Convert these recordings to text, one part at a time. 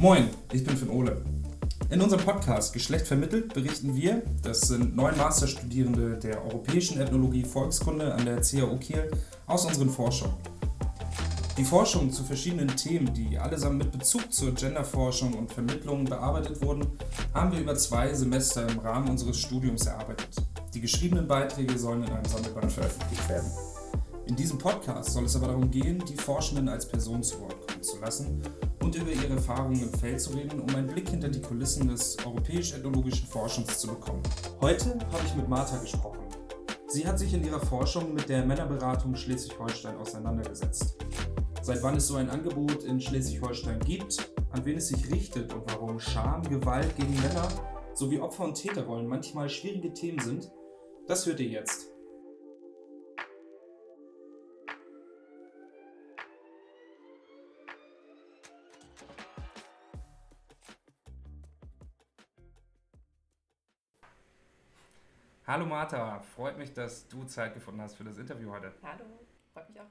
Moin, ich bin Finn Ole. In unserem Podcast Geschlecht vermittelt berichten wir, das sind neun Masterstudierende der Europäischen Ethnologie Volkskunde an der CAU Kiel, aus unseren Forschungen. Die Forschungen zu verschiedenen Themen, die allesamt mit Bezug zur Genderforschung und Vermittlung bearbeitet wurden, haben wir über zwei Semester im Rahmen unseres Studiums erarbeitet. Die geschriebenen Beiträge sollen in einem Sammelband veröffentlicht werden. In diesem Podcast soll es aber darum gehen, die Forschenden als Person zu Wort kommen zu lassen und über ihre Erfahrungen im Feld zu reden, um einen Blick hinter die Kulissen des europäisch-ethnologischen Forschens zu bekommen. Heute habe ich mit Martha gesprochen. Sie hat sich in ihrer Forschung mit der Männerberatung Schleswig-Holstein auseinandergesetzt. Seit wann es so ein Angebot in Schleswig-Holstein gibt, an wen es sich richtet und warum Scham, Gewalt gegen Männer sowie Opfer- und Täterrollen manchmal schwierige Themen sind, das hört ihr jetzt. Hallo Martha, freut mich, dass du Zeit gefunden hast für das Interview heute. Hallo, freut mich auch.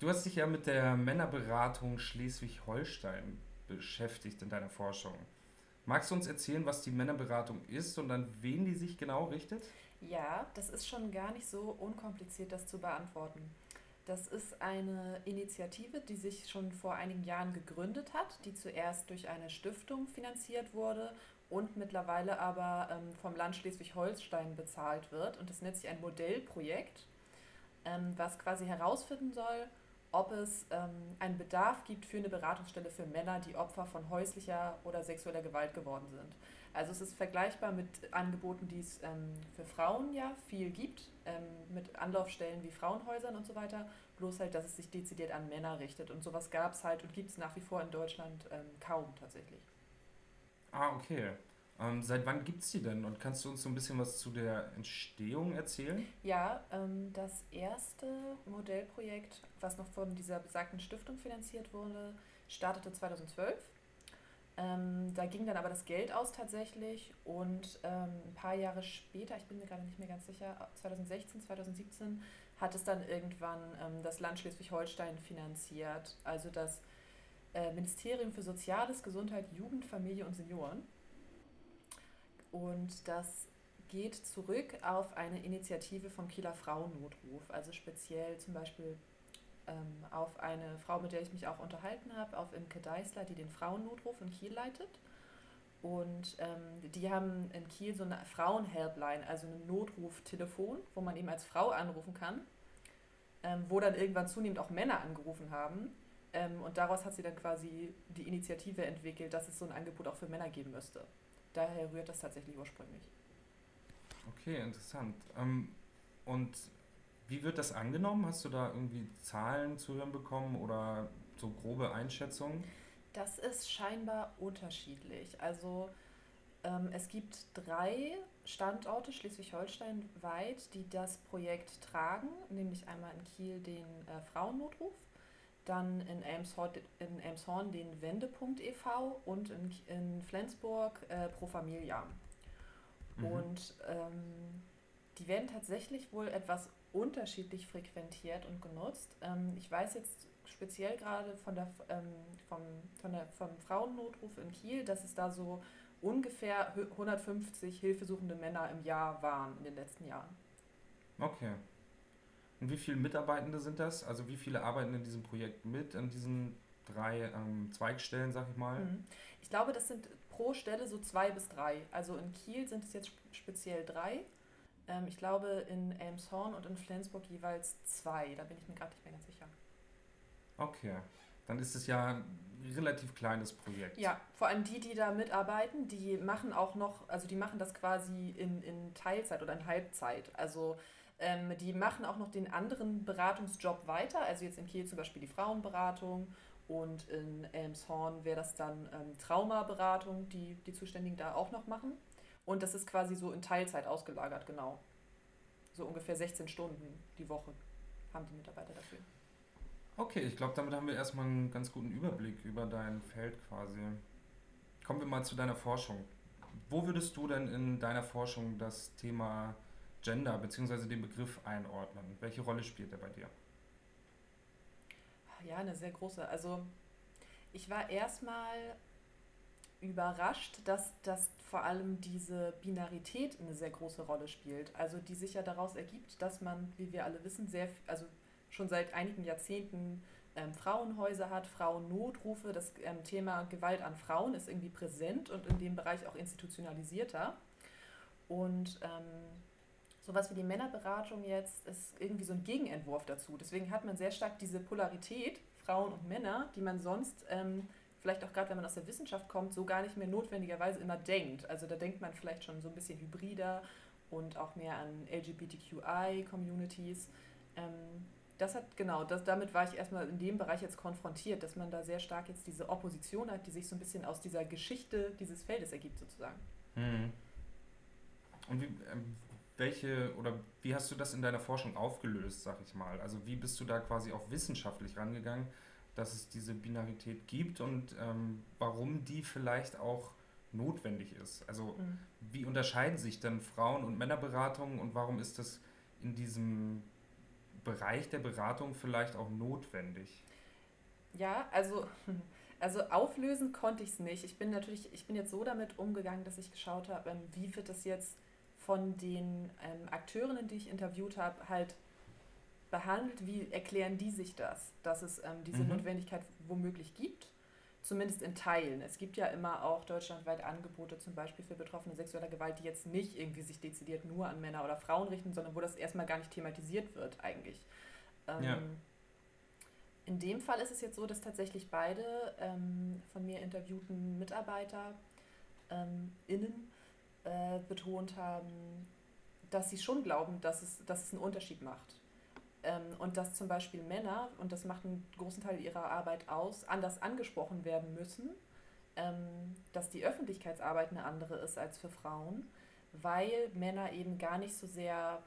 Du hast dich ja mit der Männerberatung Schleswig-Holstein beschäftigt in deiner Forschung. Magst du uns erzählen, was die Männerberatung ist und an wen die sich genau richtet? Ja, das ist schon gar nicht so unkompliziert, das zu beantworten. Das ist eine Initiative, die sich schon vor einigen Jahren gegründet hat, die zuerst durch eine Stiftung finanziert wurde und mittlerweile aber ähm, vom Land Schleswig-Holstein bezahlt wird. Und das nennt sich ein Modellprojekt, ähm, was quasi herausfinden soll, ob es ähm, einen Bedarf gibt für eine Beratungsstelle für Männer, die Opfer von häuslicher oder sexueller Gewalt geworden sind. Also es ist vergleichbar mit Angeboten, die es ähm, für Frauen ja viel gibt, ähm, mit Anlaufstellen wie Frauenhäusern und so weiter, bloß halt, dass es sich dezidiert an Männer richtet. Und sowas gab es halt und gibt es nach wie vor in Deutschland ähm, kaum tatsächlich. Ah, okay. Ähm, seit wann gibt es die denn? Und kannst du uns so ein bisschen was zu der Entstehung erzählen? Ja, ähm, das erste Modellprojekt, was noch von dieser besagten Stiftung finanziert wurde, startete 2012. Ähm, da ging dann aber das Geld aus tatsächlich und ähm, ein paar Jahre später, ich bin mir gerade nicht mehr ganz sicher, 2016, 2017, hat es dann irgendwann ähm, das Land Schleswig-Holstein finanziert, also das äh, Ministerium für Soziales, Gesundheit, Jugend, Familie und Senioren. Und das geht zurück auf eine Initiative vom Kieler Frauennotruf, also speziell zum Beispiel ähm, auf eine Frau, mit der ich mich auch unterhalten habe, auf Imke Deißler, die den Frauennotruf in Kiel leitet. Und ähm, die haben in Kiel so eine Frauenhelpline, also ein Notruftelefon, wo man eben als Frau anrufen kann, ähm, wo dann irgendwann zunehmend auch Männer angerufen haben. Ähm, und daraus hat sie dann quasi die Initiative entwickelt, dass es so ein Angebot auch für Männer geben müsste. Daher rührt das tatsächlich ursprünglich. Okay, interessant. Ähm, und wie wird das angenommen? Hast du da irgendwie Zahlen zu hören bekommen oder so grobe Einschätzungen? Das ist scheinbar unterschiedlich. Also ähm, es gibt drei Standorte Schleswig-Holstein weit, die das Projekt tragen, nämlich einmal in Kiel den äh, Frauennotruf, dann in Elmshorn, in Elmshorn den Wendepunkt e.V. und in, in Flensburg äh, Pro Familia. Mhm. Und ähm, die werden tatsächlich wohl etwas unterschiedlich frequentiert und genutzt. Ähm, ich weiß jetzt speziell gerade von der, ähm, vom, von der, vom Frauennotruf in Kiel, dass es da so ungefähr 150 hilfesuchende Männer im Jahr waren in den letzten Jahren. Okay. Und wie viele Mitarbeitende sind das? Also wie viele arbeiten in diesem Projekt mit, an diesen drei ähm, Zweigstellen, sag ich mal? Mhm. Ich glaube, das sind pro Stelle so zwei bis drei. Also in Kiel sind es jetzt speziell drei. Ähm, ich glaube in Elmshorn und in Flensburg jeweils zwei. Da bin ich mir gerade nicht mehr ganz sicher. Okay. Dann ist es ja ein relativ kleines Projekt. Ja, vor allem die, die da mitarbeiten, die machen auch noch, also die machen das quasi in, in Teilzeit oder in Halbzeit. Also ähm, die machen auch noch den anderen Beratungsjob weiter, also jetzt in Kiel zum Beispiel die Frauenberatung und in Elmshorn wäre das dann ähm, Traumaberatung, die die Zuständigen da auch noch machen. Und das ist quasi so in Teilzeit ausgelagert, genau. So ungefähr 16 Stunden die Woche haben die Mitarbeiter dafür. Okay, ich glaube, damit haben wir erstmal einen ganz guten Überblick über dein Feld quasi. Kommen wir mal zu deiner Forschung. Wo würdest du denn in deiner Forschung das Thema Gender bzw. den Begriff einordnen? Welche Rolle spielt er bei dir? Ja, eine sehr große. Also Ich war erstmal überrascht, dass, dass vor allem diese Binarität eine sehr große Rolle spielt. Also die sich ja daraus ergibt, dass man, wie wir alle wissen, sehr, also schon seit einigen Jahrzehnten ähm, Frauenhäuser hat, Frauennotrufe. Das ähm, Thema Gewalt an Frauen ist irgendwie präsent und in dem Bereich auch institutionalisierter. Und ähm, sowas wie die Männerberatung jetzt ist irgendwie so ein Gegenentwurf dazu. Deswegen hat man sehr stark diese Polarität, Frauen und Männer, die man sonst ähm, vielleicht auch gerade, wenn man aus der Wissenschaft kommt, so gar nicht mehr notwendigerweise immer denkt. Also da denkt man vielleicht schon so ein bisschen hybrider und auch mehr an LGBTQI-Communities. Ähm, das hat, genau, das, damit war ich erstmal in dem Bereich jetzt konfrontiert, dass man da sehr stark jetzt diese Opposition hat, die sich so ein bisschen aus dieser Geschichte dieses Feldes ergibt, sozusagen. Mhm. Und wie, ähm, welche oder wie hast du das in deiner Forschung aufgelöst, sag ich mal? Also wie bist du da quasi auch wissenschaftlich rangegangen, dass es diese Binarität gibt und ähm, warum die vielleicht auch notwendig ist? Also mhm. wie unterscheiden sich denn Frauen- und Männerberatungen und warum ist das in diesem Bereich der Beratung vielleicht auch notwendig? Ja, also, also auflösen konnte ich es nicht. Ich bin natürlich, ich bin jetzt so damit umgegangen, dass ich geschaut habe, ähm, wie wird das jetzt von den ähm, Akteurinnen, die ich interviewt habe, halt behandelt, wie erklären die sich das, dass es ähm, diese mhm. Notwendigkeit womöglich gibt, zumindest in Teilen. Es gibt ja immer auch deutschlandweit Angebote, zum Beispiel für Betroffene sexueller Gewalt, die jetzt nicht irgendwie sich dezidiert nur an Männer oder Frauen richten, sondern wo das erstmal gar nicht thematisiert wird eigentlich. Ähm, ja. In dem Fall ist es jetzt so, dass tatsächlich beide ähm, von mir interviewten Mitarbeiter ähm, innen äh, betont haben, dass sie schon glauben, dass es, dass es einen Unterschied macht. Ähm, und dass zum Beispiel Männer, und das macht einen großen Teil ihrer Arbeit aus, anders angesprochen werden müssen, ähm, dass die Öffentlichkeitsarbeit eine andere ist als für Frauen, weil Männer eben gar nicht so sehr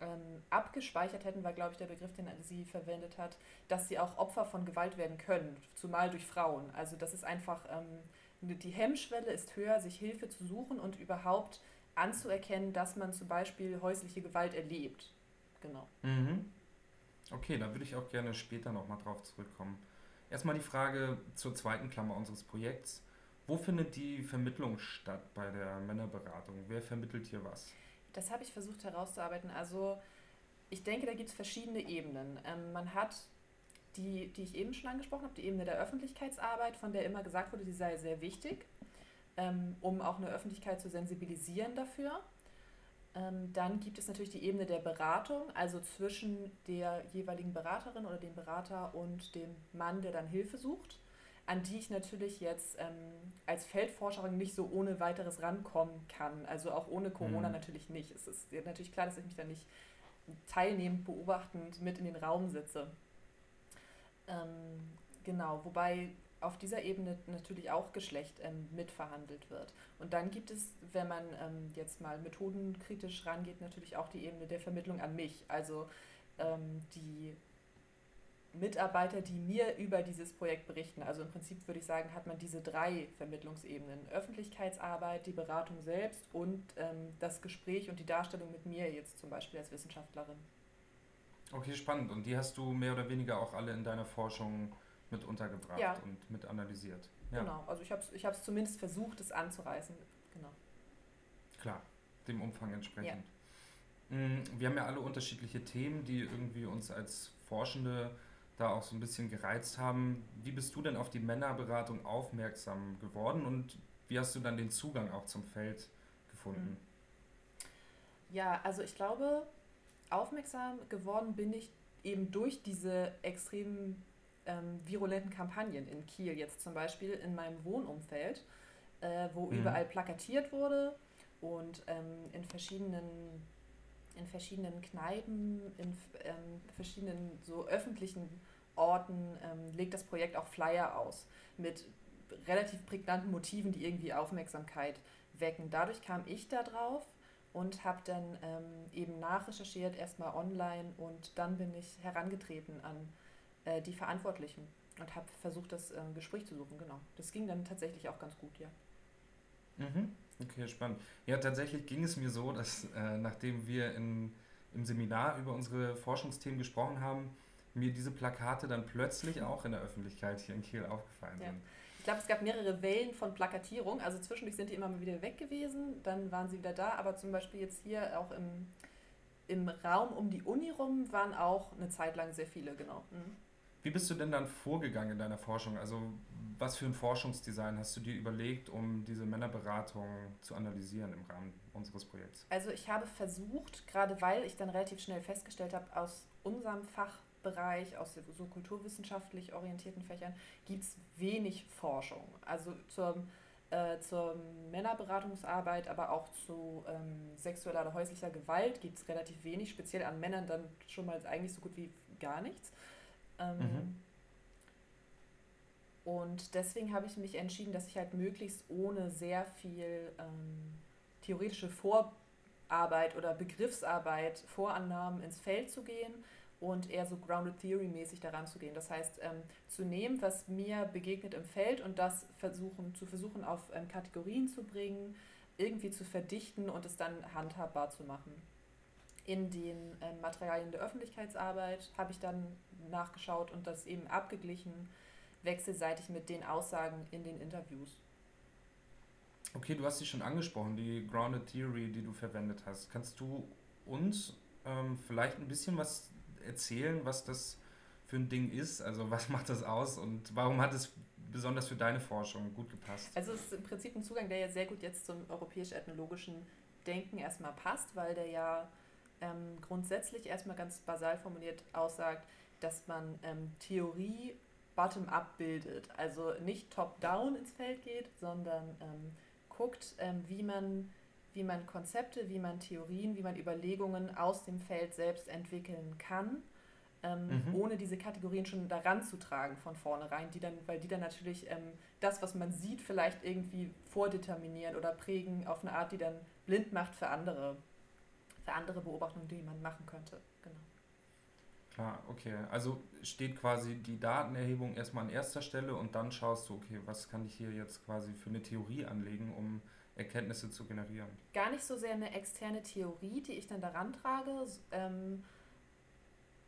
ähm, abgespeichert hätten, war, glaube ich, der Begriff, den sie verwendet hat, dass sie auch Opfer von Gewalt werden können, zumal durch Frauen. Also das ist einfach ähm, die Hemmschwelle ist höher, sich Hilfe zu suchen und überhaupt anzuerkennen, dass man zum Beispiel häusliche Gewalt erlebt. Genau. Mhm. Okay, da würde ich auch gerne später nochmal drauf zurückkommen. Erstmal die Frage zur zweiten Klammer unseres Projekts. Wo findet die Vermittlung statt bei der Männerberatung? Wer vermittelt hier was? Das habe ich versucht herauszuarbeiten. Also ich denke, da gibt es verschiedene Ebenen. Ähm, man hat die, die ich eben schon angesprochen habe, die Ebene der Öffentlichkeitsarbeit, von der immer gesagt wurde, sie sei sehr wichtig, ähm, um auch eine Öffentlichkeit zu sensibilisieren dafür. Ähm, dann gibt es natürlich die Ebene der Beratung, also zwischen der jeweiligen Beraterin oder dem Berater und dem Mann, der dann Hilfe sucht, an die ich natürlich jetzt ähm, als Feldforscherin nicht so ohne weiteres rankommen kann. Also auch ohne Corona mhm. natürlich nicht. Es ist natürlich klar, dass ich mich da nicht teilnehmend, beobachtend mit in den Raum sitze. Ähm, genau, wobei auf dieser Ebene natürlich auch Geschlecht ähm, mitverhandelt wird. Und dann gibt es, wenn man ähm, jetzt mal methodenkritisch rangeht, natürlich auch die Ebene der Vermittlung an mich. Also ähm, die Mitarbeiter, die mir über dieses Projekt berichten. Also im Prinzip würde ich sagen, hat man diese drei Vermittlungsebenen. Öffentlichkeitsarbeit, die Beratung selbst und ähm, das Gespräch und die Darstellung mit mir jetzt zum Beispiel als Wissenschaftlerin. Okay, spannend. Und die hast du mehr oder weniger auch alle in deiner Forschung mit untergebracht ja. und mit analysiert. Ja. Genau, also ich habe es ich zumindest versucht, es anzureißen. Genau. Klar, dem Umfang entsprechend. Ja. Mm, wir haben ja alle unterschiedliche Themen, die irgendwie uns als Forschende da auch so ein bisschen gereizt haben. Wie bist du denn auf die Männerberatung aufmerksam geworden und wie hast du dann den Zugang auch zum Feld gefunden? Ja, also ich glaube, aufmerksam geworden bin ich eben durch diese extrem ähm, virulenten Kampagnen in Kiel, jetzt zum Beispiel in meinem Wohnumfeld, äh, wo mhm. überall plakatiert wurde und ähm, in verschiedenen in verschiedenen Kneipen, in ähm, verschiedenen so öffentlichen Orten ähm, legt das Projekt auch Flyer aus mit relativ prägnanten Motiven, die irgendwie Aufmerksamkeit wecken. Dadurch kam ich da drauf und habe dann ähm, eben nachrecherchiert, erstmal online und dann bin ich herangetreten an äh, die Verantwortlichen und habe versucht, das ähm, Gespräch zu suchen. Genau. Das ging dann tatsächlich auch ganz gut, ja. Mhm. Okay, spannend. Ja, tatsächlich ging es mir so, dass äh, nachdem wir in, im Seminar über unsere Forschungsthemen gesprochen haben, mir diese Plakate dann plötzlich auch in der Öffentlichkeit hier in Kiel aufgefallen ja. sind. Ich glaube, es gab mehrere Wellen von Plakatierung. Also zwischendurch sind die immer mal wieder weg gewesen, dann waren sie wieder da. Aber zum Beispiel jetzt hier auch im, im Raum um die Uni rum waren auch eine Zeit lang sehr viele, genau. Mhm. Wie bist du denn dann vorgegangen in deiner Forschung? Also was für ein Forschungsdesign hast du dir überlegt, um diese Männerberatung zu analysieren im Rahmen unseres Projekts? Also ich habe versucht, gerade weil ich dann relativ schnell festgestellt habe, aus unserem Fachbereich, aus so kulturwissenschaftlich orientierten Fächern, gibt es wenig Forschung. Also zur, äh, zur Männerberatungsarbeit, aber auch zu ähm, sexueller oder häuslicher Gewalt gibt es relativ wenig, speziell an Männern dann schon mal eigentlich so gut wie gar nichts. Ähm, mhm. Und deswegen habe ich mich entschieden, dass ich halt möglichst ohne sehr viel ähm, theoretische Vorarbeit oder Begriffsarbeit, Vorannahmen ins Feld zu gehen und eher so Grounded Theory mäßig daran zu gehen. Das heißt, ähm, zu nehmen, was mir begegnet im Feld und das versuchen, zu versuchen auf ähm, Kategorien zu bringen, irgendwie zu verdichten und es dann handhabbar zu machen. In den ähm, Materialien der Öffentlichkeitsarbeit habe ich dann nachgeschaut und das eben abgeglichen, wechselseitig mit den Aussagen in den Interviews. Okay, du hast sie schon angesprochen, die Grounded Theory, die du verwendet hast. Kannst du uns ähm, vielleicht ein bisschen was erzählen, was das für ein Ding ist? Also was macht das aus und warum hat es besonders für deine Forschung gut gepasst? Also es ist im Prinzip ein Zugang, der ja sehr gut jetzt zum europäisch-ethnologischen Denken erstmal passt, weil der ja ähm, grundsätzlich erstmal ganz basal formuliert aussagt, dass man ähm, Theorie bottom-up bildet. Also nicht top-down ins Feld geht, sondern ähm, guckt, ähm, wie, man, wie man Konzepte, wie man Theorien, wie man Überlegungen aus dem Feld selbst entwickeln kann. Ähm, mhm. ohne diese Kategorien schon daran zu tragen von vornherein, die dann, weil die dann natürlich ähm, das, was man sieht, vielleicht irgendwie vordeterminieren oder prägen auf eine Art, die dann blind macht für andere, für andere Beobachtungen, die man machen könnte. Genau. Klar, okay. Also steht quasi die Datenerhebung erstmal an erster Stelle und dann schaust du, okay, was kann ich hier jetzt quasi für eine Theorie anlegen, um Erkenntnisse zu generieren? Gar nicht so sehr eine externe Theorie, die ich dann daran trage. Ähm,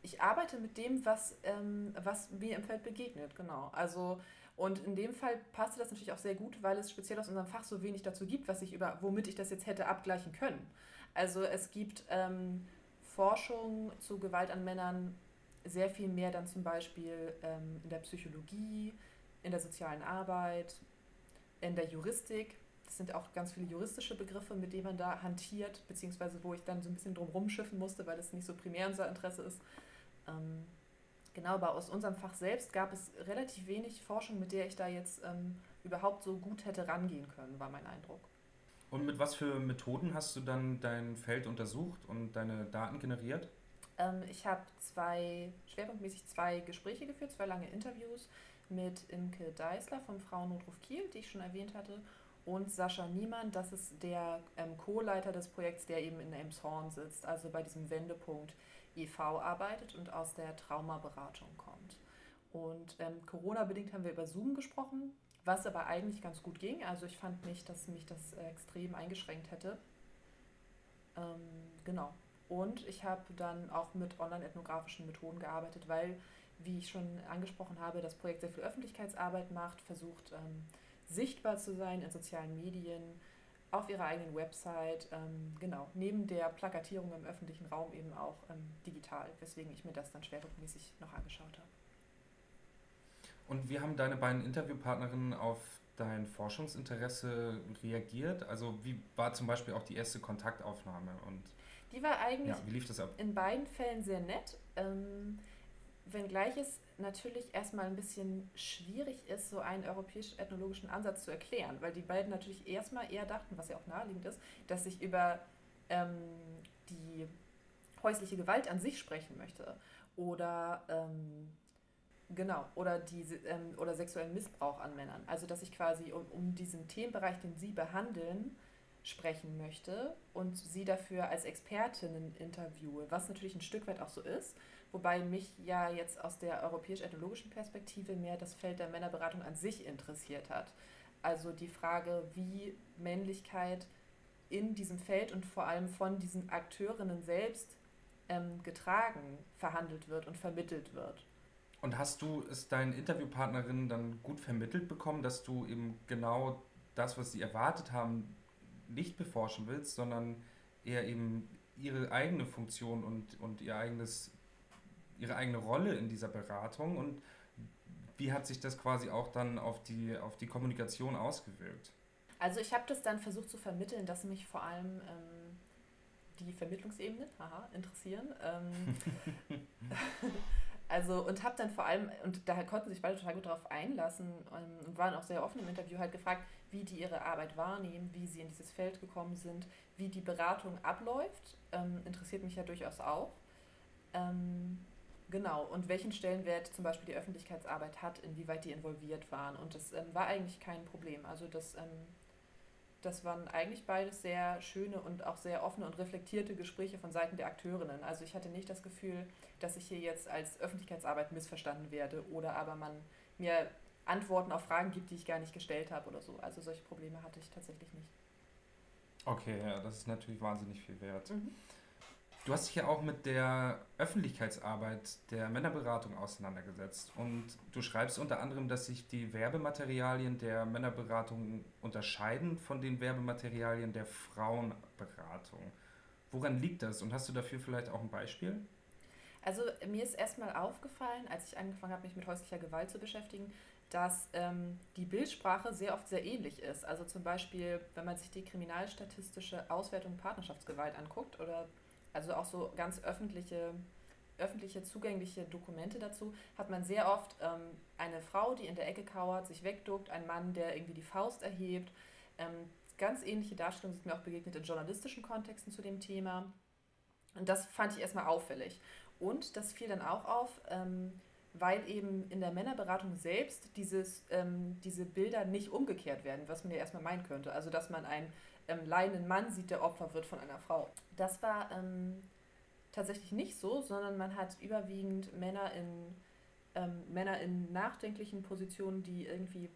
ich arbeite mit dem, was, ähm, was mir im Feld begegnet, genau. Also und in dem Fall passte das natürlich auch sehr gut, weil es speziell aus unserem Fach so wenig dazu gibt, was ich über, womit ich das jetzt hätte abgleichen können. Also es gibt ähm, Forschung zu Gewalt an Männern sehr viel mehr dann zum Beispiel ähm, in der Psychologie, in der sozialen Arbeit, in der Juristik. Das sind auch ganz viele juristische Begriffe, mit denen man da hantiert, beziehungsweise wo ich dann so ein bisschen drum rumschiffen musste, weil das nicht so primär unser Interesse ist. Ähm, genau, aber aus unserem Fach selbst gab es relativ wenig Forschung, mit der ich da jetzt ähm, überhaupt so gut hätte rangehen können, war mein Eindruck. Und mit was für Methoden hast du dann dein Feld untersucht und deine Daten generiert? Ähm, ich habe zwei, schwerpunktmäßig zwei Gespräche geführt, zwei lange Interviews mit Imke Deißler vom Frauennotruf Kiel, die ich schon erwähnt hatte, und Sascha Niemann, das ist der ähm, Co-Leiter des Projekts, der eben in Elmshorn sitzt, also bei diesem Wendepunkt e.V. arbeitet und aus der Traumaberatung kommt. Und ähm, Corona-bedingt haben wir über Zoom gesprochen was aber eigentlich ganz gut ging. Also ich fand nicht, dass mich das extrem eingeschränkt hätte. Ähm, genau. Und ich habe dann auch mit online-ethnografischen Methoden gearbeitet, weil, wie ich schon angesprochen habe, das Projekt sehr viel Öffentlichkeitsarbeit macht, versucht ähm, sichtbar zu sein in sozialen Medien, auf ihrer eigenen Website, ähm, genau, neben der Plakatierung im öffentlichen Raum eben auch ähm, digital, weswegen ich mir das dann schwerpunktmäßig noch angeschaut habe. Und wie haben deine beiden Interviewpartnerinnen auf dein Forschungsinteresse reagiert? Also wie war zum Beispiel auch die erste Kontaktaufnahme? Und die war eigentlich ja, wie lief das ab? in beiden Fällen sehr nett. Ähm, wenngleich es natürlich erstmal ein bisschen schwierig ist, so einen europäisch-ethnologischen Ansatz zu erklären, weil die beiden natürlich erstmal eher dachten, was ja auch naheliegend ist, dass ich über ähm, die häusliche Gewalt an sich sprechen möchte oder ähm, Genau, oder, diese, ähm, oder sexuellen Missbrauch an Männern. Also, dass ich quasi um, um diesen Themenbereich, den Sie behandeln, sprechen möchte und Sie dafür als Expertinnen interviewe, was natürlich ein Stück weit auch so ist, wobei mich ja jetzt aus der europäisch-ethnologischen Perspektive mehr das Feld der Männerberatung an sich interessiert hat. Also die Frage, wie Männlichkeit in diesem Feld und vor allem von diesen Akteurinnen selbst ähm, getragen, verhandelt wird und vermittelt wird. Und hast du es deinen Interviewpartnerinnen dann gut vermittelt bekommen, dass du eben genau das, was sie erwartet haben, nicht beforschen willst, sondern eher eben ihre eigene Funktion und, und ihr eigenes, ihre eigene Rolle in dieser Beratung und wie hat sich das quasi auch dann auf die, auf die Kommunikation ausgewirkt? Also ich habe das dann versucht zu vermitteln, dass mich vor allem ähm, die Vermittlungsebene haha, interessieren. Ähm, also und habe dann vor allem, und da konnten sich beide total gut darauf einlassen ähm, und waren auch sehr offen im Interview, halt gefragt, wie die ihre Arbeit wahrnehmen, wie sie in dieses Feld gekommen sind, wie die Beratung abläuft. Ähm, interessiert mich ja durchaus auch. Genau, und welchen Stellenwert zum Beispiel die Öffentlichkeitsarbeit hat, inwieweit die involviert waren. Und das ähm, war eigentlich kein Problem. Also das, ähm, das waren eigentlich beides sehr schöne und auch sehr offene und reflektierte Gespräche von Seiten der Akteurinnen. Also ich hatte nicht das Gefühl, dass ich hier jetzt als Öffentlichkeitsarbeit missverstanden werde oder aber man mir Antworten auf Fragen gibt, die ich gar nicht gestellt habe oder so. Also solche Probleme hatte ich tatsächlich nicht. Okay, ja, das ist natürlich wahnsinnig viel wert. Mhm. Du hast dich ja auch mit der Öffentlichkeitsarbeit der Männerberatung auseinandergesetzt und du schreibst unter anderem, dass sich die Werbematerialien der Männerberatung unterscheiden von den Werbematerialien der Frauenberatung. Woran liegt das und hast du dafür vielleicht auch ein Beispiel? Also mir ist erstmal aufgefallen, als ich angefangen habe, mich mit häuslicher Gewalt zu beschäftigen, dass ähm, die Bildsprache sehr oft sehr ähnlich ist. Also zum Beispiel, wenn man sich die kriminalstatistische Auswertung Partnerschaftsgewalt anguckt oder also auch so ganz öffentliche, öffentliche zugängliche Dokumente dazu, hat man sehr oft ähm, eine Frau, die in der Ecke kauert, sich wegduckt, ein Mann, der irgendwie die Faust erhebt. Ähm, ganz ähnliche Darstellungen sind mir auch begegnet in journalistischen Kontexten zu dem Thema. Und das fand ich erstmal auffällig. Und das fiel dann auch auf, ähm, weil eben in der Männerberatung selbst dieses, ähm, diese Bilder nicht umgekehrt werden, was man ja erstmal meinen könnte. Also dass man einen ähm, leidenden Mann sieht, der Opfer wird von einer Frau. Das war ähm, tatsächlich nicht so, sondern man hat überwiegend Männer in, ähm, Männer in nachdenklichen Positionen, die irgendwie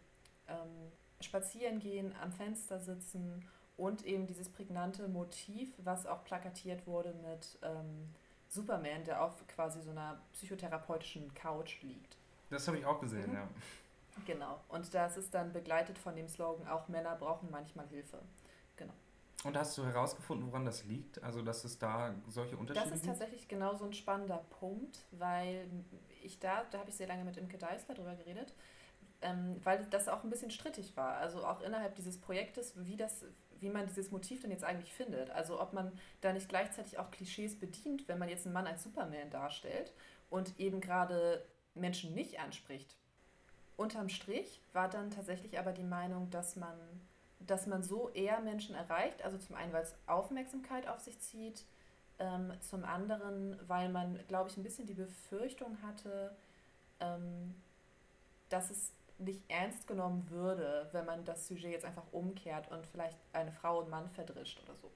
ähm, spazieren gehen, am Fenster sitzen und eben dieses prägnante Motiv, was auch plakatiert wurde mit ähm, Superman, der auf quasi so einer psychotherapeutischen Couch liegt. Das habe ich auch gesehen, mhm. ja. Genau. Und das ist dann begleitet von dem Slogan, auch Männer brauchen manchmal Hilfe. Und hast du herausgefunden, woran das liegt? Also, dass es da solche Unterschiede gibt? Das ist gibt? tatsächlich genau so ein spannender Punkt, weil ich da, da habe ich sehr lange mit Imke Deisler drüber geredet, ähm, weil das auch ein bisschen strittig war. Also auch innerhalb dieses Projektes, wie, das, wie man dieses Motiv denn jetzt eigentlich findet. Also ob man da nicht gleichzeitig auch Klischees bedient, wenn man jetzt einen Mann als Superman darstellt und eben gerade Menschen nicht anspricht. Unterm Strich war dann tatsächlich aber die Meinung, dass man dass man so eher Menschen erreicht. Also zum einen, weil es Aufmerksamkeit auf sich zieht, ähm, zum anderen, weil man, glaube ich, ein bisschen die Befürchtung hatte, ähm, dass es nicht ernst genommen würde, wenn man das Sujet jetzt einfach umkehrt und vielleicht eine Frau und Mann verdrischt oder so.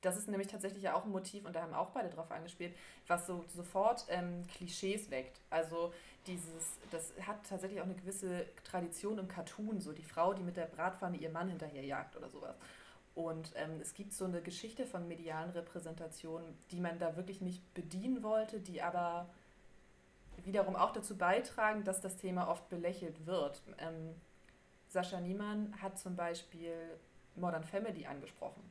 Das ist nämlich tatsächlich ja auch ein Motiv, und da haben auch beide drauf angespielt, was so sofort ähm, Klischees weckt. Also dieses, das hat tatsächlich auch eine gewisse Tradition im Cartoon, so die Frau, die mit der Bratpfanne ihr Mann hinterherjagt oder sowas. Und ähm, es gibt so eine Geschichte von medialen Repräsentationen, die man da wirklich nicht bedienen wollte, die aber wiederum auch dazu beitragen, dass das Thema oft belächelt wird. Ähm, Sascha Niemann hat zum Beispiel Modern Family angesprochen.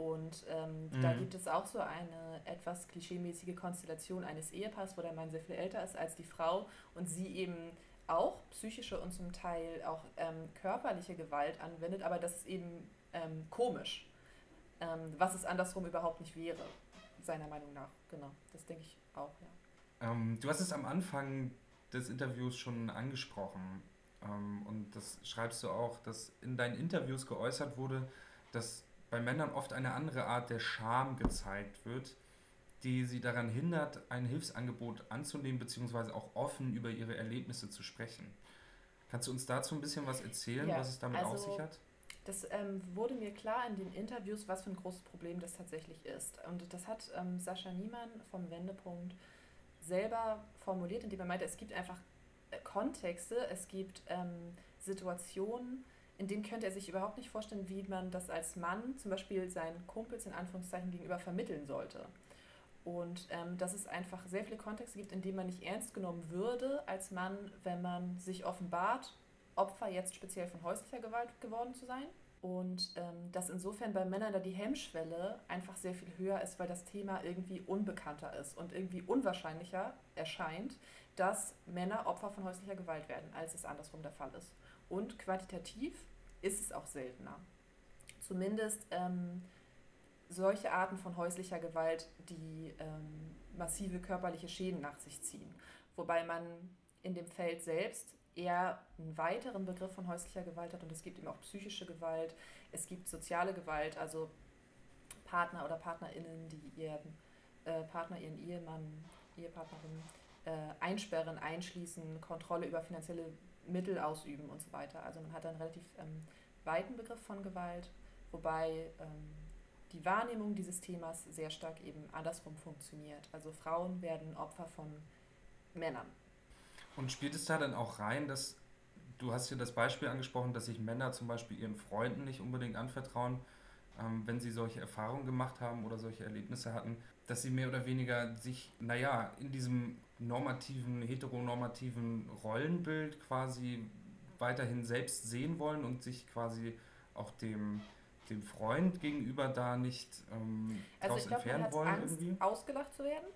Und ähm, mhm. da gibt es auch so eine etwas klischeemäßige Konstellation eines Ehepaars, wo der Mann sehr viel älter ist als die Frau und sie eben auch psychische und zum Teil auch ähm, körperliche Gewalt anwendet, aber das ist eben ähm, komisch, ähm, was es andersrum überhaupt nicht wäre, seiner Meinung nach. Genau, das denke ich auch, ja. Ähm, du hast es am Anfang des Interviews schon angesprochen ähm, und das schreibst du auch, dass in deinen Interviews geäußert wurde, dass bei Männern oft eine andere Art der Scham gezeigt wird, die sie daran hindert, ein Hilfsangebot anzunehmen bzw. auch offen über ihre Erlebnisse zu sprechen. Kannst du uns dazu ein bisschen was erzählen, ja, was es damit also, auf sich hat? Das ähm, wurde mir klar in den Interviews, was für ein großes Problem das tatsächlich ist. Und das hat ähm, Sascha Niemann vom Wendepunkt selber formuliert, indem er meinte, es gibt einfach äh, Kontexte, es gibt ähm, Situationen, in denen könnte er sich überhaupt nicht vorstellen, wie man das als Mann zum Beispiel seinen Kumpels in Anführungszeichen gegenüber vermitteln sollte. Und ähm, dass es einfach sehr viele Kontexte gibt, in denen man nicht ernst genommen würde als Mann, wenn man sich offenbart, Opfer jetzt speziell von häuslicher Gewalt geworden zu sein. Und ähm, dass insofern bei Männern da die Hemmschwelle einfach sehr viel höher ist, weil das Thema irgendwie unbekannter ist und irgendwie unwahrscheinlicher erscheint, dass Männer Opfer von häuslicher Gewalt werden, als es andersrum der Fall ist. Und quantitativ ist es auch seltener. Zumindest ähm, solche Arten von häuslicher Gewalt, die ähm, massive körperliche Schäden nach sich ziehen. Wobei man in dem Feld selbst eher einen weiteren Begriff von häuslicher Gewalt hat und es gibt eben auch psychische Gewalt, es gibt soziale Gewalt, also Partner oder PartnerInnen, die ihren äh, Partner, ihren Ehemann, Ehepartnerin äh, einsperren, einschließen, Kontrolle über finanzielle Mittel ausüben und so weiter. Also man hat einen relativ ähm, weiten Begriff von Gewalt, wobei ähm, die Wahrnehmung dieses Themas sehr stark eben andersrum funktioniert. Also Frauen werden Opfer von Männern. Und spielt es da dann auch rein, dass du hast hier das Beispiel angesprochen, dass sich Männer zum Beispiel ihren Freunden nicht unbedingt anvertrauen, ähm, wenn sie solche Erfahrungen gemacht haben oder solche Erlebnisse hatten, dass sie mehr oder weniger sich, naja, in diesem normativen, heteronormativen Rollenbild quasi weiterhin selbst sehen wollen und sich quasi auch dem dem Freund gegenüber da nicht ähm, also ich glaub, entfernen wollen Angst, irgendwie? ausgelacht zu werden.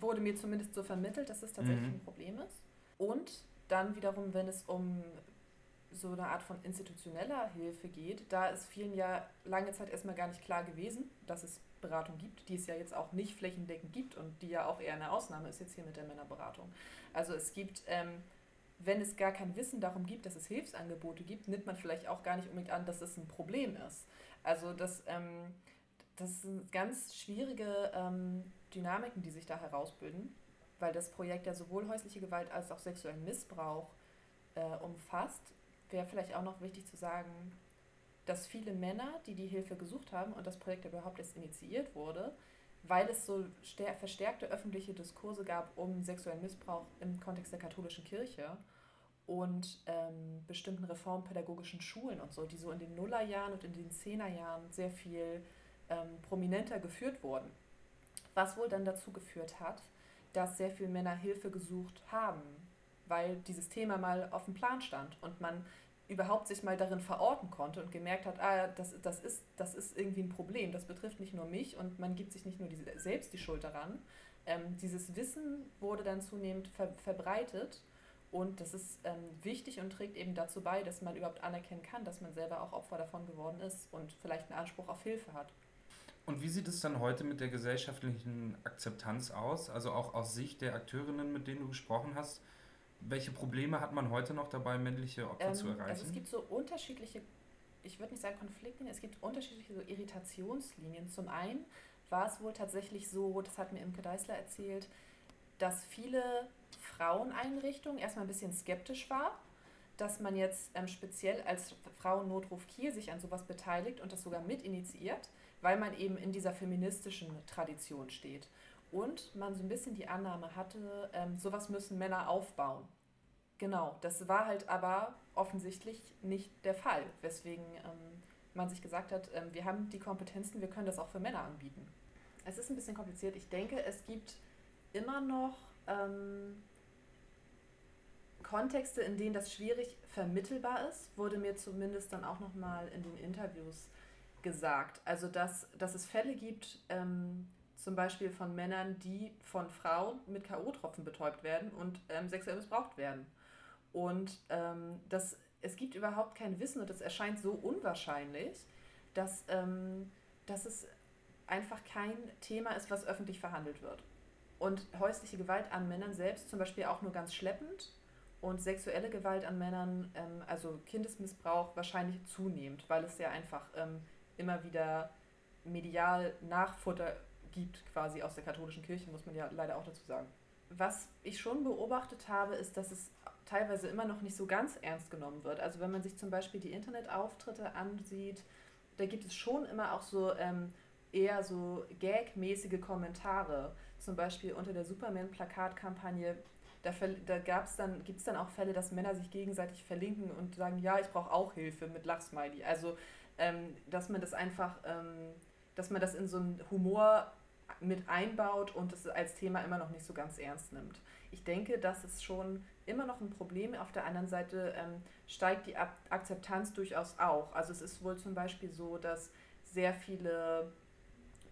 Wurde mir zumindest so vermittelt, dass es tatsächlich mhm. ein Problem ist. Und dann wiederum, wenn es um so eine Art von institutioneller Hilfe geht, da ist vielen ja lange Zeit erstmal gar nicht klar gewesen, dass es Beratung gibt, die es ja jetzt auch nicht flächendeckend gibt und die ja auch eher eine Ausnahme ist jetzt hier mit der Männerberatung. Also es gibt ähm, wenn es gar kein Wissen darum gibt, dass es Hilfsangebote gibt, nimmt man vielleicht auch gar nicht unbedingt an, dass es ein Problem ist. Also das, ähm, das sind ganz schwierige ähm, Dynamiken, die sich da herausbilden, weil das Projekt ja sowohl häusliche Gewalt als auch sexuellen Missbrauch äh, umfasst. Wäre vielleicht auch noch wichtig zu sagen, dass viele Männer, die die Hilfe gesucht haben und das Projekt überhaupt erst initiiert wurde, weil es so verstärkte öffentliche Diskurse gab um sexuellen Missbrauch im Kontext der katholischen Kirche und ähm, bestimmten reformpädagogischen Schulen und so, die so in den Nullerjahren und in den Zehnerjahren sehr viel ähm, prominenter geführt wurden. Was wohl dann dazu geführt hat, dass sehr viele Männer Hilfe gesucht haben, weil dieses Thema mal auf dem Plan stand und man überhaupt sich mal darin verorten konnte und gemerkt hat, ah, das, das, ist, das ist irgendwie ein Problem, das betrifft nicht nur mich und man gibt sich nicht nur die, selbst die Schuld daran. Ähm, dieses Wissen wurde dann zunehmend ver verbreitet und das ist ähm, wichtig und trägt eben dazu bei, dass man überhaupt anerkennen kann, dass man selber auch Opfer davon geworden ist und vielleicht einen Anspruch auf Hilfe hat. Und wie sieht es dann heute mit der gesellschaftlichen Akzeptanz aus? Also auch aus Sicht der Akteurinnen, mit denen du gesprochen hast, welche Probleme hat man heute noch dabei, männliche Opfer ähm, zu erreichen? Also es gibt so unterschiedliche, ich würde nicht sagen Konfliktlinien, es gibt unterschiedliche so Irritationslinien. Zum einen war es wohl tatsächlich so, das hat mir Imke Deißler erzählt, dass viele Fraueneinrichtungen erstmal ein bisschen skeptisch war, dass man jetzt ähm, speziell als Frauennotruf Kiel sich an sowas beteiligt und das sogar mitinitiiert, weil man eben in dieser feministischen Tradition steht und man so ein bisschen die Annahme hatte, ähm, sowas müssen Männer aufbauen. Genau, das war halt aber offensichtlich nicht der Fall, weswegen ähm, man sich gesagt hat, ähm, wir haben die Kompetenzen, wir können das auch für Männer anbieten. Es ist ein bisschen kompliziert. Ich denke, es gibt immer noch ähm, Kontexte, in denen das schwierig vermittelbar ist, wurde mir zumindest dann auch nochmal in den Interviews gesagt. Also, dass, dass es Fälle gibt, ähm, zum Beispiel von Männern, die von Frauen mit K.O.-Tropfen betäubt werden und ähm, sexuell missbraucht werden. Und ähm, das, es gibt überhaupt kein Wissen und es erscheint so unwahrscheinlich, dass, ähm, dass es einfach kein Thema ist, was öffentlich verhandelt wird. Und häusliche Gewalt an Männern selbst zum Beispiel auch nur ganz schleppend und sexuelle Gewalt an Männern, ähm, also Kindesmissbrauch wahrscheinlich zunehmend, weil es ja einfach ähm, immer wieder medial Nachfutter gibt, quasi aus der katholischen Kirche, muss man ja leider auch dazu sagen. Was ich schon beobachtet habe, ist, dass es teilweise immer noch nicht so ganz ernst genommen wird. Also wenn man sich zum Beispiel die Internetauftritte ansieht, da gibt es schon immer auch so ähm, eher so gagmäßige Kommentare. Zum Beispiel unter der Superman-Plakatkampagne, da, da gab's dann, gibt es dann auch Fälle, dass Männer sich gegenseitig verlinken und sagen, ja, ich brauche auch Hilfe mit Lachsmiley. Also, ähm, dass man das einfach, ähm, dass man das in so einen Humor mit einbaut und es als Thema immer noch nicht so ganz ernst nimmt. Ich denke, das ist schon immer noch ein Problem. Auf der anderen Seite ähm, steigt die Akzeptanz durchaus auch. Also es ist wohl zum Beispiel so, dass sehr viele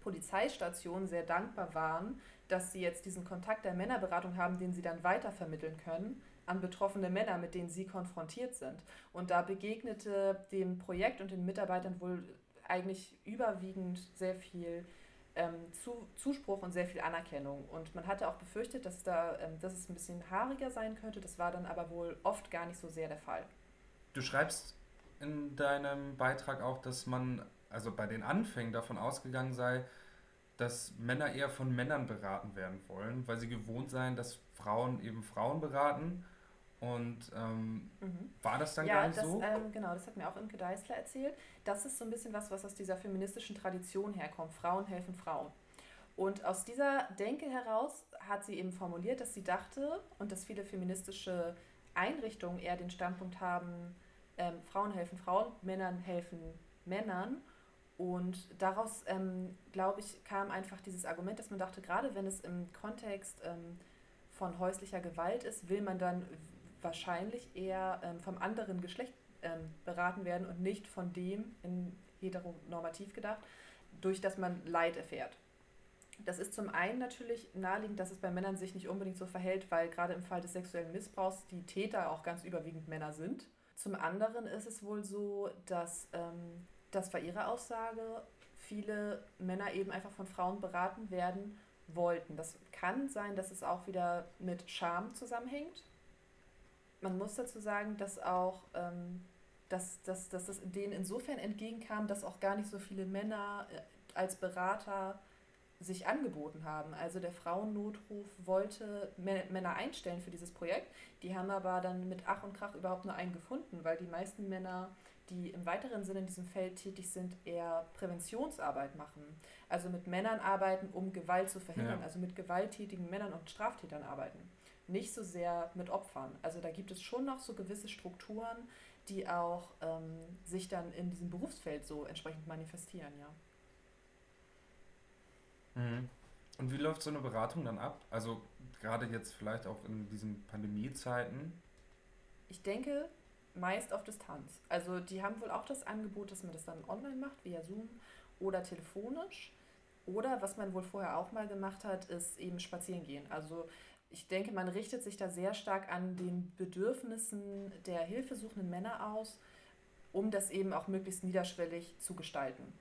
Polizeistationen sehr dankbar waren, dass sie jetzt diesen Kontakt der Männerberatung haben, den sie dann weitervermitteln können an betroffene Männer, mit denen sie konfrontiert sind. Und da begegnete dem Projekt und den Mitarbeitern wohl eigentlich überwiegend sehr viel ähm, zu, Zuspruch und sehr viel Anerkennung. Und man hatte auch befürchtet, dass, da, ähm, dass es ein bisschen haariger sein könnte. Das war dann aber wohl oft gar nicht so sehr der Fall. Du schreibst in deinem Beitrag auch, dass man also bei den Anfängen davon ausgegangen sei, dass Männer eher von Männern beraten werden wollen, weil sie gewohnt seien, dass Frauen eben Frauen beraten. Und ähm, mhm. war das dann ja, gar nicht das, so? Ähm, genau, das hat mir auch Imke Deißler erzählt. Das ist so ein bisschen was, was aus dieser feministischen Tradition herkommt. Frauen helfen Frauen. Und aus dieser Denke heraus hat sie eben formuliert, dass sie dachte und dass viele feministische Einrichtungen eher den Standpunkt haben, ähm, Frauen helfen Frauen, Männern helfen Männern. Und daraus, ähm, glaube ich, kam einfach dieses Argument, dass man dachte, gerade wenn es im Kontext ähm, von häuslicher Gewalt ist, will man dann wahrscheinlich eher ähm, vom anderen Geschlecht ähm, beraten werden und nicht von dem, in heteronormativ gedacht, durch das man Leid erfährt. Das ist zum einen natürlich naheliegend, dass es bei Männern sich nicht unbedingt so verhält, weil gerade im Fall des sexuellen Missbrauchs die Täter auch ganz überwiegend Männer sind. Zum anderen ist es wohl so, dass, ähm, das war ihre Aussage, viele Männer eben einfach von Frauen beraten werden wollten. Das kann sein, dass es auch wieder mit Scham zusammenhängt, man muss dazu sagen, dass auch ähm, dass, dass, dass das denen insofern entgegenkam, dass auch gar nicht so viele Männer äh, als Berater sich angeboten haben. Also der Frauennotruf wollte Männer einstellen für dieses Projekt. Die haben aber dann mit Ach und Krach überhaupt nur einen gefunden, weil die meisten Männer, die im weiteren Sinne in diesem Feld tätig sind, eher Präventionsarbeit machen. Also mit Männern arbeiten, um Gewalt zu verhindern. Ja. Also mit gewalttätigen Männern und Straftätern arbeiten nicht so sehr mit Opfern. Also da gibt es schon noch so gewisse Strukturen, die auch ähm, sich dann in diesem Berufsfeld so entsprechend manifestieren, ja. Mhm. Und wie läuft so eine Beratung dann ab? Also gerade jetzt vielleicht auch in diesen Pandemiezeiten? Ich denke meist auf Distanz. Also die haben wohl auch das Angebot, dass man das dann online macht, via Zoom oder telefonisch. Oder was man wohl vorher auch mal gemacht hat, ist eben spazieren gehen. Also ich denke, man richtet sich da sehr stark an den Bedürfnissen der hilfesuchenden Männer aus, um das eben auch möglichst niederschwellig zu gestalten.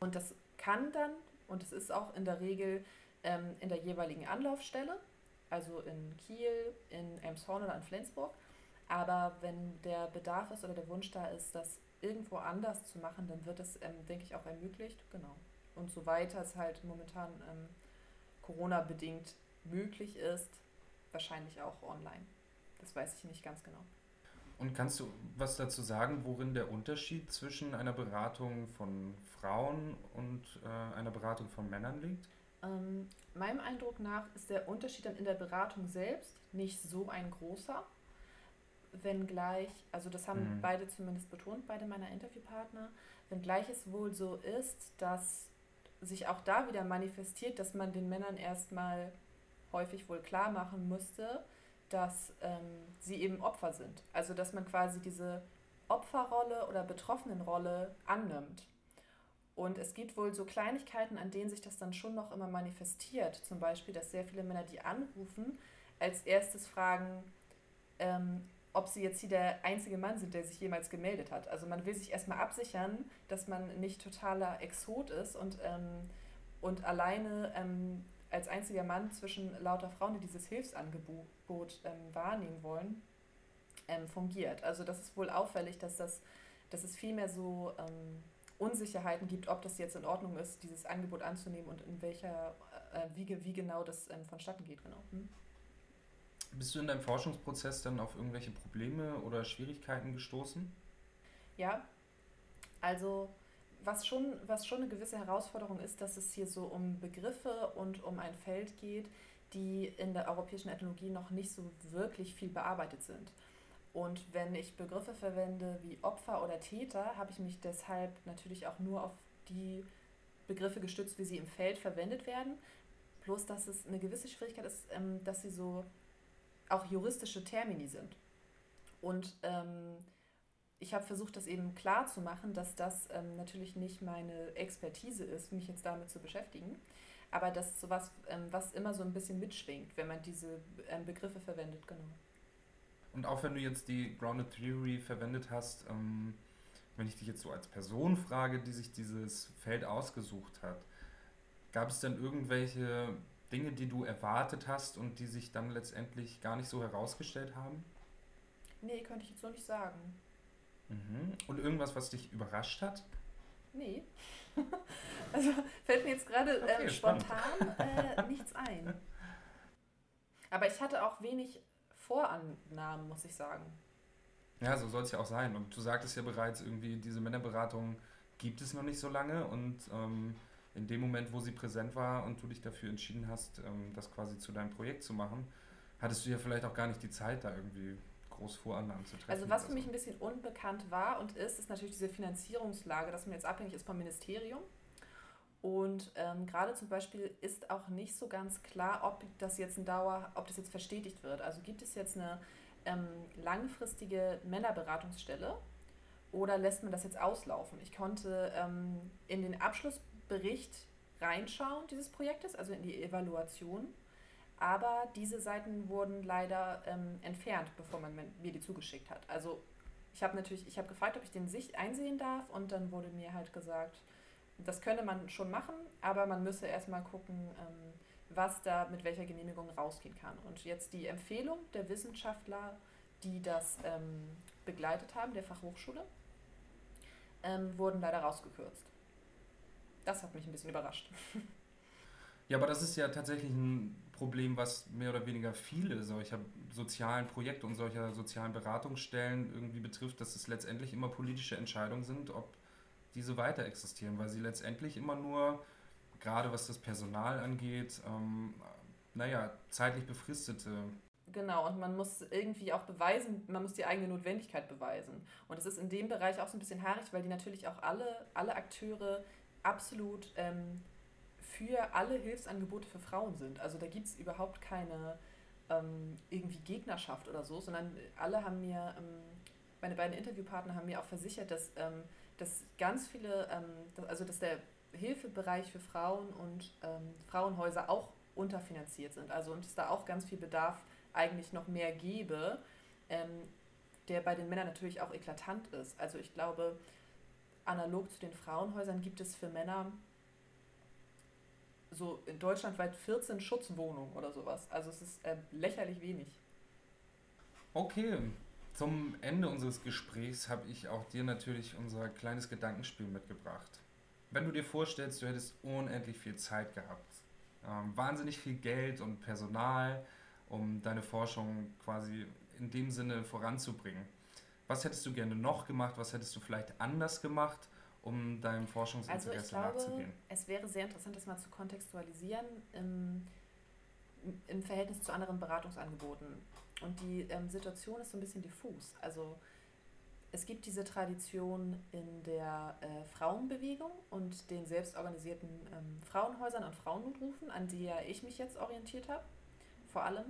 Und das kann dann, und es ist auch in der Regel ähm, in der jeweiligen Anlaufstelle, also in Kiel, in Elmshorn oder in Flensburg. Aber wenn der Bedarf ist oder der Wunsch da ist, das irgendwo anders zu machen, dann wird das, ähm, denke ich, auch ermöglicht. Genau. Und so weiter es halt momentan ähm, Corona-bedingt möglich ist, wahrscheinlich auch online. Das weiß ich nicht ganz genau. Und kannst du was dazu sagen, worin der Unterschied zwischen einer Beratung von Frauen und äh, einer Beratung von Männern liegt? Ähm, meinem Eindruck nach ist der Unterschied dann in der Beratung selbst nicht so ein großer. Wenngleich, also das haben mhm. beide zumindest betont, beide meiner Interviewpartner, wenngleich es wohl so ist, dass sich auch da wieder manifestiert, dass man den Männern erstmal häufig wohl klar machen musste, dass ähm, sie eben Opfer sind. Also dass man quasi diese Opferrolle oder Betroffenenrolle annimmt. Und es gibt wohl so Kleinigkeiten, an denen sich das dann schon noch immer manifestiert. Zum Beispiel, dass sehr viele Männer, die anrufen, als erstes fragen, ähm, ob sie jetzt hier der einzige Mann sind, der sich jemals gemeldet hat. Also man will sich erstmal absichern, dass man nicht totaler Exot ist und, ähm, und alleine ähm, als einziger Mann zwischen lauter Frauen, die dieses Hilfsangebot ähm, wahrnehmen wollen, ähm, fungiert. Also das ist wohl auffällig, dass, das, dass es vielmehr so ähm, Unsicherheiten gibt, ob das jetzt in Ordnung ist, dieses Angebot anzunehmen und in welcher, äh, wie, wie genau das ähm, vonstatten geht. Genau. Hm? Bist du in deinem Forschungsprozess dann auf irgendwelche Probleme oder Schwierigkeiten gestoßen? Ja, also was schon, was schon eine gewisse Herausforderung ist, dass es hier so um Begriffe und um ein Feld geht, die in der europäischen Ethnologie noch nicht so wirklich viel bearbeitet sind. Und wenn ich Begriffe verwende wie Opfer oder Täter, habe ich mich deshalb natürlich auch nur auf die Begriffe gestützt, wie sie im Feld verwendet werden. Bloß, dass es eine gewisse Schwierigkeit ist, ähm, dass sie so auch juristische Termini sind. Und ähm, ich habe versucht, das eben klar zu machen, dass das ähm, natürlich nicht meine Expertise ist, mich jetzt damit zu beschäftigen, aber das ist sowas, ähm, was immer so ein bisschen mitschwingt, wenn man diese ähm, Begriffe verwendet, genau. Und auch wenn du jetzt die Grounded Theory verwendet hast, ähm, wenn ich dich jetzt so als Person frage, die sich dieses Feld ausgesucht hat, gab es denn irgendwelche Dinge, die du erwartet hast und die sich dann letztendlich gar nicht so herausgestellt haben? Nee, könnte ich jetzt so nicht sagen. Mhm. Und irgendwas, was dich überrascht hat? Nee. also fällt mir jetzt gerade okay, äh, spontan äh, nichts ein. Aber ich hatte auch wenig Vorannahmen, muss ich sagen. Ja, so soll es ja auch sein. Und du sagtest ja bereits, irgendwie diese Männerberatung gibt es noch nicht so lange und ähm, in dem Moment, wo sie präsent war und du dich dafür entschieden hast, ähm, das quasi zu deinem Projekt zu machen, hattest du ja vielleicht auch gar nicht die Zeit, da irgendwie groß Vorannahmen zu treffen. Also was für mich ein bisschen unbekannt war und ist, ist natürlich diese Finanzierungslage, dass man jetzt abhängig ist vom Ministerium. Und ähm, gerade zum Beispiel ist auch nicht so ganz klar, ob das jetzt ein Dauer, ob das jetzt verstetigt wird. Also gibt es jetzt eine ähm, langfristige Männerberatungsstelle oder lässt man das jetzt auslaufen? Ich konnte ähm, in den Abschlussbericht reinschauen dieses Projektes, also in die Evaluation aber diese Seiten wurden leider ähm, entfernt, bevor man mir die zugeschickt hat. Also ich habe natürlich, ich habe gefragt, ob ich den Sicht einsehen darf und dann wurde mir halt gesagt, das könne man schon machen, aber man müsse erstmal gucken, ähm, was da mit welcher Genehmigung rausgehen kann. Und jetzt die Empfehlung der Wissenschaftler, die das ähm, begleitet haben, der Fachhochschule, ähm, wurden leider rausgekürzt. Das hat mich ein bisschen überrascht. Ja, aber das ist ja tatsächlich ein Problem, was mehr oder weniger viele solcher sozialen Projekte und solcher sozialen Beratungsstellen irgendwie betrifft, dass es letztendlich immer politische Entscheidungen sind, ob diese weiter existieren, weil sie letztendlich immer nur, gerade was das Personal angeht, ähm, naja, zeitlich befristete Genau, und man muss irgendwie auch beweisen, man muss die eigene Notwendigkeit beweisen. Und es ist in dem Bereich auch so ein bisschen haarig, weil die natürlich auch alle, alle Akteure absolut ähm, für alle Hilfsangebote für Frauen sind. Also da gibt es überhaupt keine ähm, irgendwie Gegnerschaft oder so, sondern alle haben mir, ähm, meine beiden Interviewpartner haben mir auch versichert, dass, ähm, dass ganz viele, ähm, dass, also dass der Hilfebereich für Frauen und ähm, Frauenhäuser auch unterfinanziert sind. Also und es da auch ganz viel Bedarf eigentlich noch mehr gäbe, ähm, der bei den Männern natürlich auch eklatant ist. Also ich glaube, analog zu den Frauenhäusern gibt es für Männer so in Deutschland weit 14 Schutzwohnungen oder sowas. Also es ist äh, lächerlich wenig. Okay, zum Ende unseres Gesprächs habe ich auch dir natürlich unser kleines Gedankenspiel mitgebracht. Wenn du dir vorstellst, du hättest unendlich viel Zeit gehabt, ähm, wahnsinnig viel Geld und Personal, um deine Forschung quasi in dem Sinne voranzubringen. Was hättest du gerne noch gemacht? Was hättest du vielleicht anders gemacht? Um deinem Forschungsinteresse also ich glaube, nachzugehen? Es wäre sehr interessant, das mal zu kontextualisieren im, im Verhältnis zu anderen Beratungsangeboten. Und die ähm, Situation ist so ein bisschen diffus. Also es gibt diese Tradition in der äh, Frauenbewegung und den selbstorganisierten ähm, Frauenhäusern und Frauennotrufen, an die ja ich mich jetzt orientiert habe, vor allem.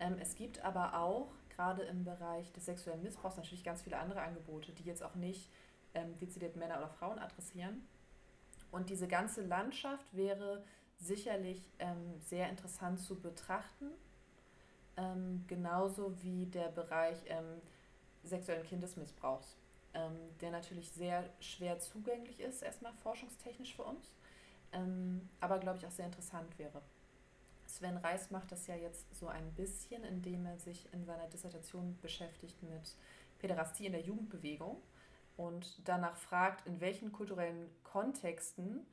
Ähm, es gibt aber auch gerade im Bereich des sexuellen Missbrauchs natürlich ganz viele andere Angebote, die jetzt auch nicht ähm, dezidiert Männer oder Frauen adressieren. Und diese ganze Landschaft wäre sicherlich ähm, sehr interessant zu betrachten, ähm, genauso wie der Bereich ähm, sexuellen Kindesmissbrauchs, ähm, der natürlich sehr schwer zugänglich ist, erstmal forschungstechnisch für uns, ähm, aber glaube ich auch sehr interessant wäre. Sven Reis macht das ja jetzt so ein bisschen, indem er sich in seiner Dissertation beschäftigt mit Päderastie in der Jugendbewegung und danach fragt, in welchen kulturellen Kontexten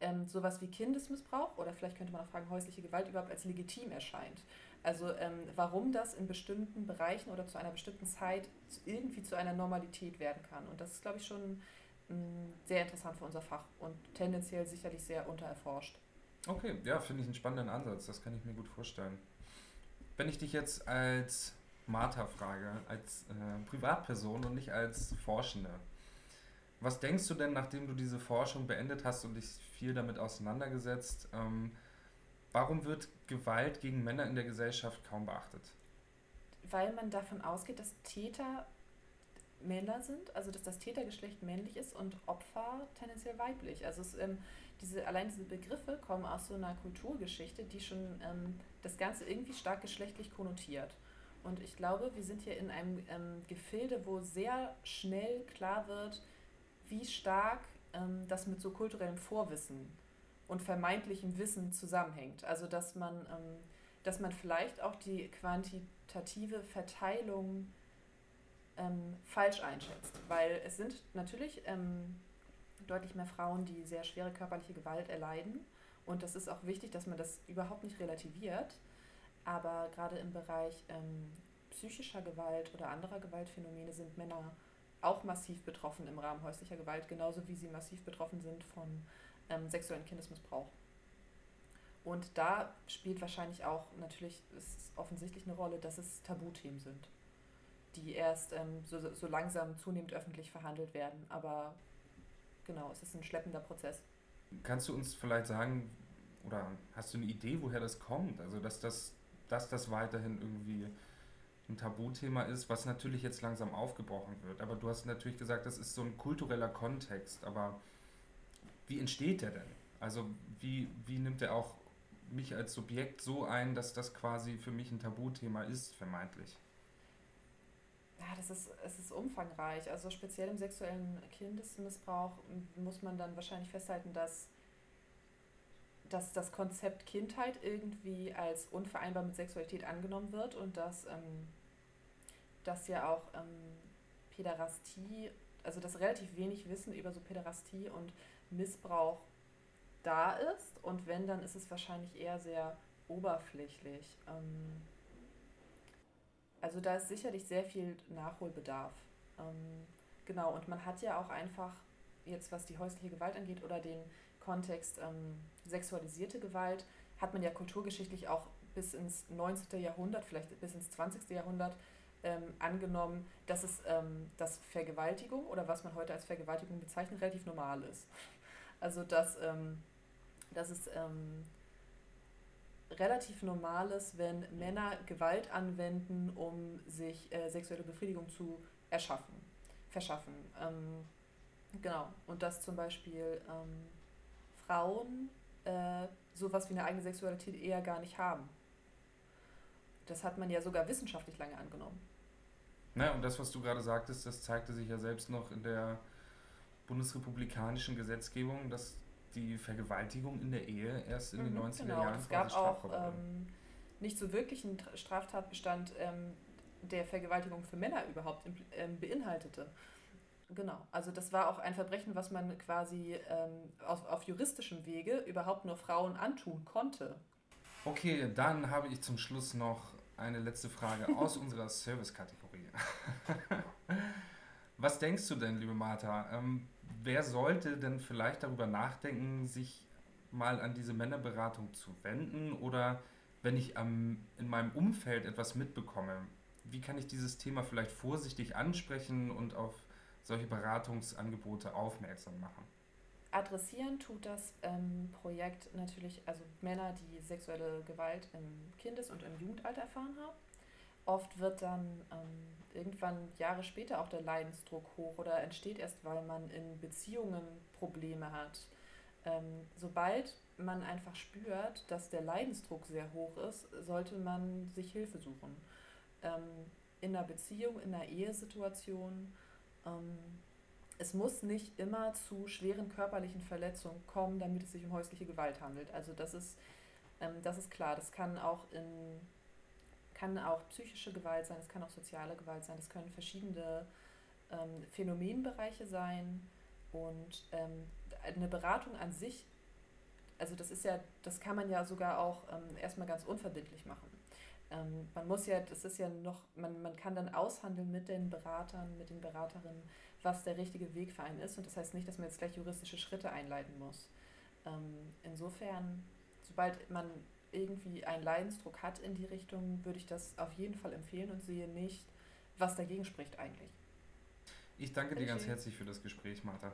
ähm, sowas wie Kindesmissbrauch oder vielleicht könnte man auch fragen, häusliche Gewalt überhaupt als legitim erscheint. Also ähm, warum das in bestimmten Bereichen oder zu einer bestimmten Zeit irgendwie zu einer Normalität werden kann. Und das ist, glaube ich, schon ähm, sehr interessant für unser Fach und tendenziell sicherlich sehr untererforscht. Okay, ja, finde ich einen spannenden Ansatz. Das kann ich mir gut vorstellen. Wenn ich dich jetzt als Martha frage, als äh, Privatperson und nicht als Forschende. Was denkst du denn, nachdem du diese Forschung beendet hast und dich viel damit auseinandergesetzt, ähm, warum wird Gewalt gegen Männer in der Gesellschaft kaum beachtet? Weil man davon ausgeht, dass Täter Männer sind, also dass das Tätergeschlecht männlich ist und Opfer tendenziell weiblich. Also es, ähm, diese, allein diese Begriffe kommen aus so einer Kulturgeschichte, die schon ähm, das Ganze irgendwie stark geschlechtlich konnotiert. Und ich glaube, wir sind hier in einem ähm, Gefilde, wo sehr schnell klar wird, wie stark ähm, das mit so kulturellem Vorwissen und vermeintlichem Wissen zusammenhängt. Also dass man, ähm, dass man vielleicht auch die quantitative Verteilung ähm, falsch einschätzt. Weil es sind natürlich ähm, deutlich mehr Frauen, die sehr schwere körperliche Gewalt erleiden. Und das ist auch wichtig, dass man das überhaupt nicht relativiert. Aber gerade im Bereich ähm, psychischer Gewalt oder anderer Gewaltphänomene sind Männer auch massiv betroffen im Rahmen häuslicher Gewalt, genauso wie sie massiv betroffen sind von ähm, sexuellen Kindesmissbrauch. Und da spielt wahrscheinlich auch natürlich ist offensichtlich eine Rolle, dass es Tabuthemen sind die erst ähm, so, so langsam zunehmend öffentlich verhandelt werden. Aber genau, es ist ein schleppender Prozess. Kannst du uns vielleicht sagen, oder hast du eine Idee, woher das kommt? Also, dass das, dass das weiterhin irgendwie ein Tabuthema ist, was natürlich jetzt langsam aufgebrochen wird. Aber du hast natürlich gesagt, das ist so ein kultureller Kontext. Aber wie entsteht der denn? Also, wie, wie nimmt er auch mich als Subjekt so ein, dass das quasi für mich ein Tabuthema ist, vermeintlich? Ja, das ist, es ist umfangreich. Also speziell im sexuellen Kindesmissbrauch muss man dann wahrscheinlich festhalten, dass, dass das Konzept Kindheit irgendwie als unvereinbar mit Sexualität angenommen wird und dass, ähm, dass ja auch ähm, Päderastie, also dass relativ wenig Wissen über so Päderastie und Missbrauch da ist. Und wenn, dann ist es wahrscheinlich eher sehr oberflächlich. Ähm, also da ist sicherlich sehr viel Nachholbedarf. Ähm, genau, und man hat ja auch einfach, jetzt was die häusliche Gewalt angeht oder den Kontext ähm, sexualisierte Gewalt, hat man ja kulturgeschichtlich auch bis ins 19. Jahrhundert, vielleicht bis ins 20. Jahrhundert ähm, angenommen, dass es ähm, dass Vergewaltigung oder was man heute als Vergewaltigung bezeichnet, relativ normal ist. Also dass, ähm, dass es ähm, relativ normal ist, wenn Männer Gewalt anwenden, um sich äh, sexuelle Befriedigung zu erschaffen, verschaffen. Ähm, genau. Und dass zum Beispiel ähm, Frauen äh, sowas wie eine eigene Sexualität eher gar nicht haben. Das hat man ja sogar wissenschaftlich lange angenommen. Na, und das, was du gerade sagtest, das zeigte sich ja selbst noch in der bundesrepublikanischen Gesetzgebung, dass die Vergewaltigung in der Ehe erst in mhm, den 90er genau. Jahren es gab auch ähm, nicht so wirklich einen Straftatbestand, ähm, der Vergewaltigung für Männer überhaupt ähm, beinhaltete. Genau, also das war auch ein Verbrechen, was man quasi ähm, auf, auf juristischem Wege überhaupt nur Frauen antun konnte. Okay, dann habe ich zum Schluss noch eine letzte Frage aus unserer Service-Kategorie. Was denkst du denn, liebe Martha? Ähm, wer sollte denn vielleicht darüber nachdenken, sich mal an diese Männerberatung zu wenden oder wenn ich am, in meinem Umfeld etwas mitbekomme, wie kann ich dieses Thema vielleicht vorsichtig ansprechen und auf solche Beratungsangebote aufmerksam machen? Adressieren tut das ähm, Projekt natürlich, also Männer, die sexuelle Gewalt im Kindes- und im Jugendalter erfahren haben. Oft wird dann ähm, irgendwann Jahre später auch der Leidensdruck hoch oder entsteht erst, weil man in Beziehungen Probleme hat. Ähm, sobald man einfach spürt, dass der Leidensdruck sehr hoch ist, sollte man sich Hilfe suchen. Ähm, in einer Beziehung, in einer Ehesituation. Ähm, es muss nicht immer zu schweren körperlichen Verletzungen kommen, damit es sich um häusliche Gewalt handelt. Also das ist, ähm, das ist klar. Das kann auch in kann auch psychische Gewalt sein, es kann auch soziale Gewalt sein, es können verschiedene ähm, Phänomenbereiche sein und ähm, eine Beratung an sich, also das ist ja, das kann man ja sogar auch ähm, erstmal ganz unverbindlich machen. Ähm, man muss ja, das ist ja noch, man, man kann dann aushandeln mit den Beratern, mit den Beraterinnen, was der richtige Weg für einen ist und das heißt nicht, dass man jetzt gleich juristische Schritte einleiten muss. Ähm, insofern, sobald man irgendwie einen Leidensdruck hat in die Richtung, würde ich das auf jeden Fall empfehlen und sehe nicht, was dagegen spricht eigentlich. Ich danke dir ganz herzlich für das Gespräch, Martha.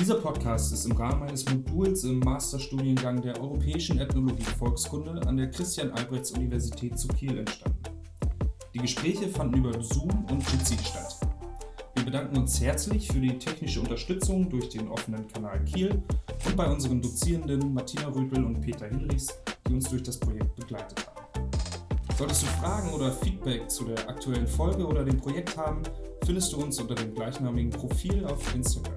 Dieser Podcast ist im Rahmen eines Moduls im Masterstudiengang der Europäischen Ethnologie Volkskunde an der Christian-Albrechts-Universität zu Kiel entstanden. Die Gespräche fanden über Zoom und Jitsi statt. Wir bedanken uns herzlich für die technische Unterstützung durch den offenen Kanal Kiel und bei unseren Dozierenden Martina Rüpel und Peter Hinrichs, die uns durch das Projekt begleitet haben. Solltest du Fragen oder Feedback zu der aktuellen Folge oder dem Projekt haben, findest du uns unter dem gleichnamigen Profil auf Instagram.